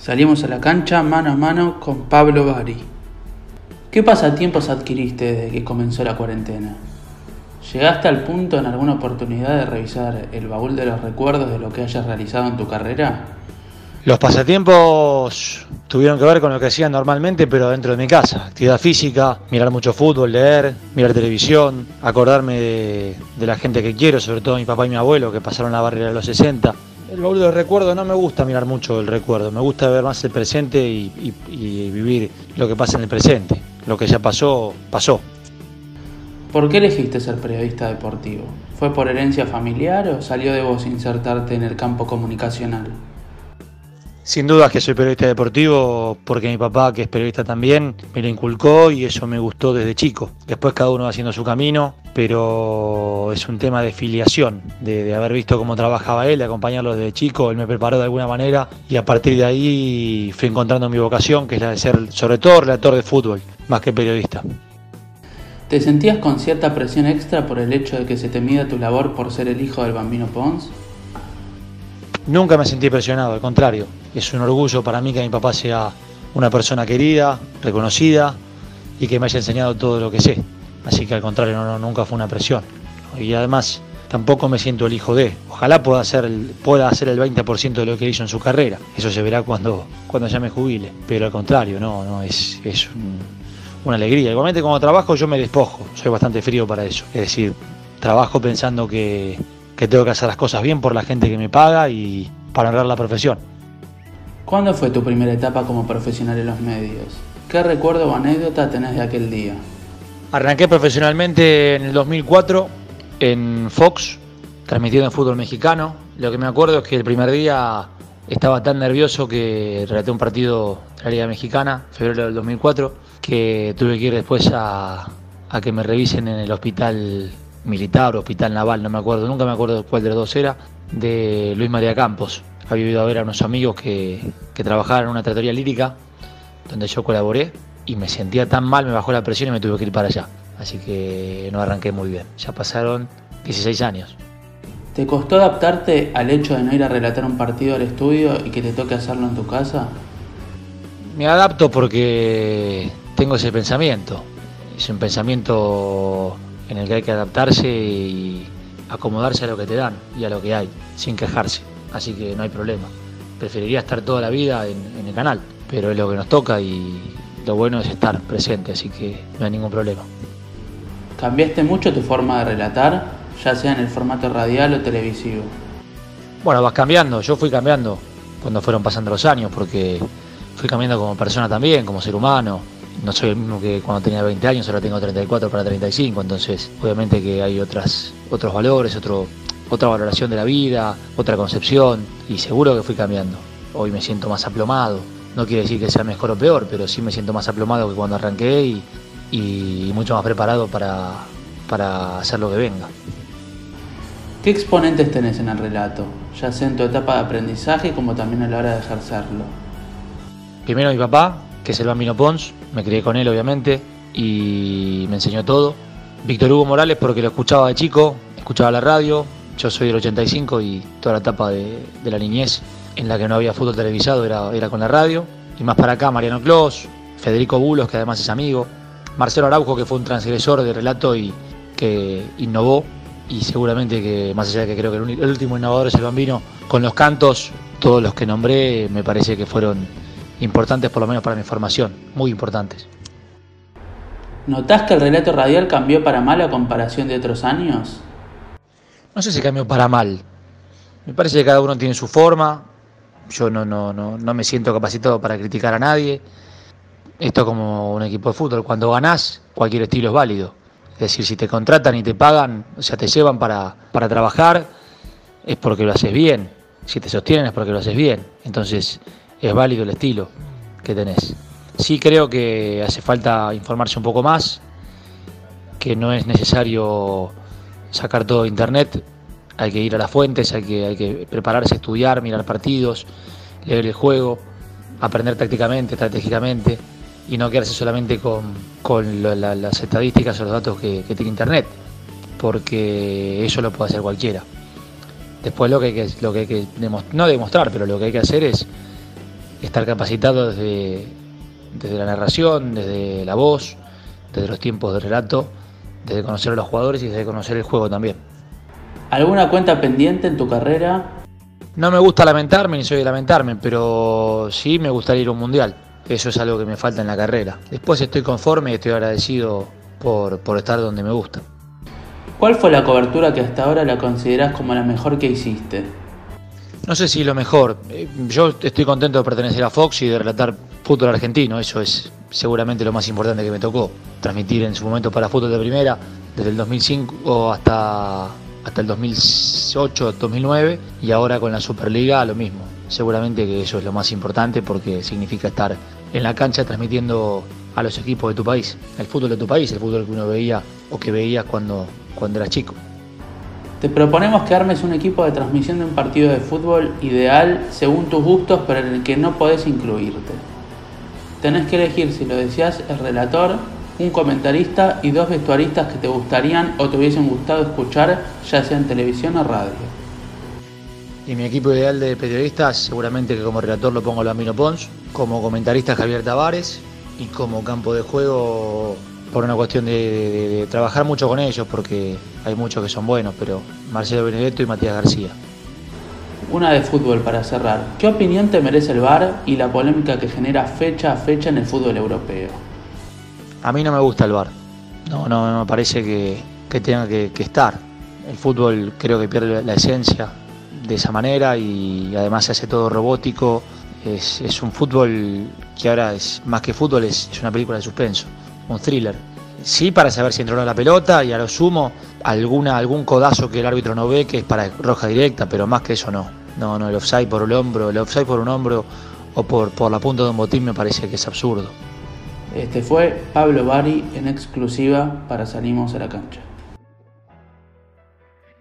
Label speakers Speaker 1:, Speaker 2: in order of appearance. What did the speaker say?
Speaker 1: Salimos a la cancha mano a mano con Pablo Bari. ¿Qué pasatiempos adquiriste desde que comenzó la cuarentena? ¿Llegaste al punto en alguna oportunidad de revisar el baúl de los recuerdos de lo que hayas realizado en tu carrera?
Speaker 2: Los pasatiempos tuvieron que ver con lo que hacía normalmente, pero dentro de mi casa. Actividad física, mirar mucho fútbol, leer, mirar televisión, acordarme de, de la gente que quiero, sobre todo mi papá y mi abuelo, que pasaron la barrera de los 60. El baúl de los recuerdos no me gusta mirar mucho el recuerdo, me gusta ver más el presente y vivir lo que pasa en el presente. Lo que ya pasó, pasó.
Speaker 1: ¿Por qué elegiste ser periodista deportivo? ¿Fue por herencia familiar o salió de vos insertarte en el campo comunicacional?
Speaker 2: Sin dudas que soy periodista deportivo porque mi papá, que es periodista también, me lo inculcó y eso me gustó desde chico. Después cada uno va haciendo su camino, pero es un tema de filiación, de, de haber visto cómo trabajaba él, de acompañarlo desde chico, él me preparó de alguna manera y a partir de ahí fui encontrando mi vocación, que es la de ser sobre todo relator de fútbol, más que periodista.
Speaker 1: ¿Te sentías con cierta presión extra por el hecho de que se te mida tu labor por ser el hijo del bambino Pons?
Speaker 2: Nunca me sentí presionado, al contrario. Es un orgullo para mí que mi papá sea una persona querida, reconocida y que me haya enseñado todo lo que sé. Así que al contrario, no, nunca fue una presión. Y además, tampoco me siento el hijo de. Ojalá pueda hacer el, pueda hacer el 20% de lo que hizo en su carrera. Eso se verá cuando, cuando ya me jubile. Pero al contrario, no, no es, es un- una alegría. Igualmente cuando trabajo yo me despojo. Soy bastante frío para eso. Es decir, trabajo pensando que, que tengo que hacer las cosas bien por la gente que me paga y para honrar la profesión.
Speaker 1: ¿Cuándo fue tu primera etapa como profesional en los medios? ¿Qué recuerdo o anécdota tenés de aquel día?
Speaker 2: Arranqué profesionalmente en el 2004 en Fox, transmitiendo en fútbol mexicano. Lo que me acuerdo es que el primer día estaba tan nervioso que relaté un partido de la Liga Mexicana, febrero del 2004, que tuve que ir después a, a que me revisen en el hospital militar o hospital naval, no me acuerdo, nunca me acuerdo cuál de los dos era, de Luis María Campos. Había ido a ver a unos amigos que, que trabajaban en una tratoría lírica donde yo colaboré y me sentía tan mal, me bajó la presión y me tuve que ir para allá. Así que no arranqué muy bien. Ya pasaron 16 años.
Speaker 1: ¿Te costó adaptarte al hecho de no ir a relatar un partido al estudio y que te toque hacerlo en tu casa?
Speaker 2: Me adapto porque tengo ese pensamiento. Es un pensamiento en el que hay que adaptarse y acomodarse a lo que te dan y a lo que hay, sin quejarse. Así que no hay problema. Preferiría estar toda la vida en, en el canal, pero es lo que nos toca y lo bueno es estar presente, así que no hay ningún problema.
Speaker 1: ¿Cambiaste mucho tu forma de relatar, ya sea en el formato radial o televisivo?
Speaker 2: Bueno, vas cambiando, yo fui cambiando cuando fueron pasando los años, porque fui cambiando como persona también, como ser humano. No soy el mismo que cuando tenía 20 años, ahora tengo 34 para 35, entonces obviamente que hay otras, otros valores, otro, otra valoración de la vida, otra concepción, y seguro que fui cambiando. Hoy me siento más aplomado, no quiere decir que sea mejor o peor, pero sí me siento más aplomado que cuando arranqué y, y mucho más preparado para, para hacer lo que venga.
Speaker 1: ¿Qué exponentes tenés en el relato, ya sea en tu etapa de aprendizaje como también a la hora de ejercerlo?
Speaker 2: Primero mi papá, que es el Bambino Pons, me crié con él obviamente y me enseñó todo. Víctor Hugo Morales porque lo escuchaba de chico, escuchaba la radio, yo soy del 85 y toda la etapa de, la niñez en la que no había fútbol televisado era, era con la radio. Y más para acá Mariano Clos, Federico Bulos que además es amigo, Marcelo Araujo que fue un transgresor de relato y que innovó y seguramente que más allá de que creo que el último innovador es el Bambino, con los cantos, todos los que nombré me parece que fueron importantes por lo menos para mi formación, muy importantes.
Speaker 1: ¿Notás que el relato radial cambió para mal a comparación de otros años?
Speaker 2: No sé si cambió para mal. Me parece que cada uno tiene su forma. Yo no, no, no, no me siento capacitado para criticar a nadie. Esto es como un equipo de fútbol. Cuando ganás, cualquier estilo es válido. Es decir, si te contratan y te pagan, o sea, te llevan para, para trabajar, es porque lo haces bien. Si te sostienen es porque lo haces bien. Entonces, es válido el estilo que tenés. Sí creo que hace falta informarse un poco más, que no es necesario sacar todo de internet, hay que ir a las fuentes, hay que, hay que prepararse, estudiar, mirar partidos, leer el juego, aprender tácticamente, estratégicamente y no quedarse solamente con, con las estadísticas o los datos que, que tiene internet, porque eso lo puede hacer cualquiera. Después lo que hay que, lo que, hay que demos- no demostrar, pero lo que hay que hacer es estar capacitado desde, desde la narración, desde la voz, desde los tiempos de relato, desde conocer a los jugadores y desde conocer el juego también.
Speaker 1: ¿Alguna cuenta pendiente en tu carrera?
Speaker 2: No me gusta lamentarme ni soy de lamentarme, pero sí me gustaría ir a un mundial. Eso es algo que me falta en la carrera. Después estoy conforme y estoy agradecido por, por estar donde me gusta.
Speaker 1: ¿Cuál fue la cobertura que hasta ahora la consideras como la mejor que hiciste?
Speaker 2: No sé si lo mejor. Eh, yo estoy contento de pertenecer a Fox y de relatar fútbol argentino. Eso es seguramente lo más importante que me tocó. Transmitir en su momento para fútbol de primera, desde el 2005 hasta, hasta el 2008, 2009 y ahora con la Superliga lo mismo. Seguramente que eso es lo más importante porque significa estar en la cancha transmitiendo a los equipos de tu país, el fútbol de tu país, el fútbol que uno veía o que veías cuando, cuando eras chico.
Speaker 1: Te proponemos que armes un equipo de transmisión de un partido de fútbol ideal según tus gustos, pero en el que no podés incluirte. Tenés que elegir, si lo decías, el relator, un comentarista y dos vestuaristas que te gustarían o te hubiesen gustado escuchar, ya sea en televisión o radio.
Speaker 2: Y mi equipo ideal de periodistas, seguramente que como relator lo pongo Lamino Pons, como comentarista Javier Tavares y como campo de juego por una cuestión de, trabajar mucho con ellos, porque hay muchos que son buenos, pero Marcelo Benedetto y Matías García.
Speaker 1: Una de fútbol para cerrar. ¿Qué opinión te merece el VAR y la polémica que genera fecha a fecha en el fútbol europeo?
Speaker 2: A mí no me gusta el VAR. No, no, me parece que, tenga que, estar. El fútbol creo que pierde la esencia de esa manera y además se hace todo robótico. Es, es un fútbol que ahora es más que fútbol, es, es una película de suspenso un thriller. Sí, para saber si entró la pelota y a lo sumo alguna, algún codazo que el árbitro no ve que es para roja directa, pero más que eso no. No, no, el offside por el hombro, el offside por un hombro o por, por la punta de un botín me parece que es absurdo.
Speaker 1: Este fue Pablo Bari en exclusiva para Salimos a la Cancha.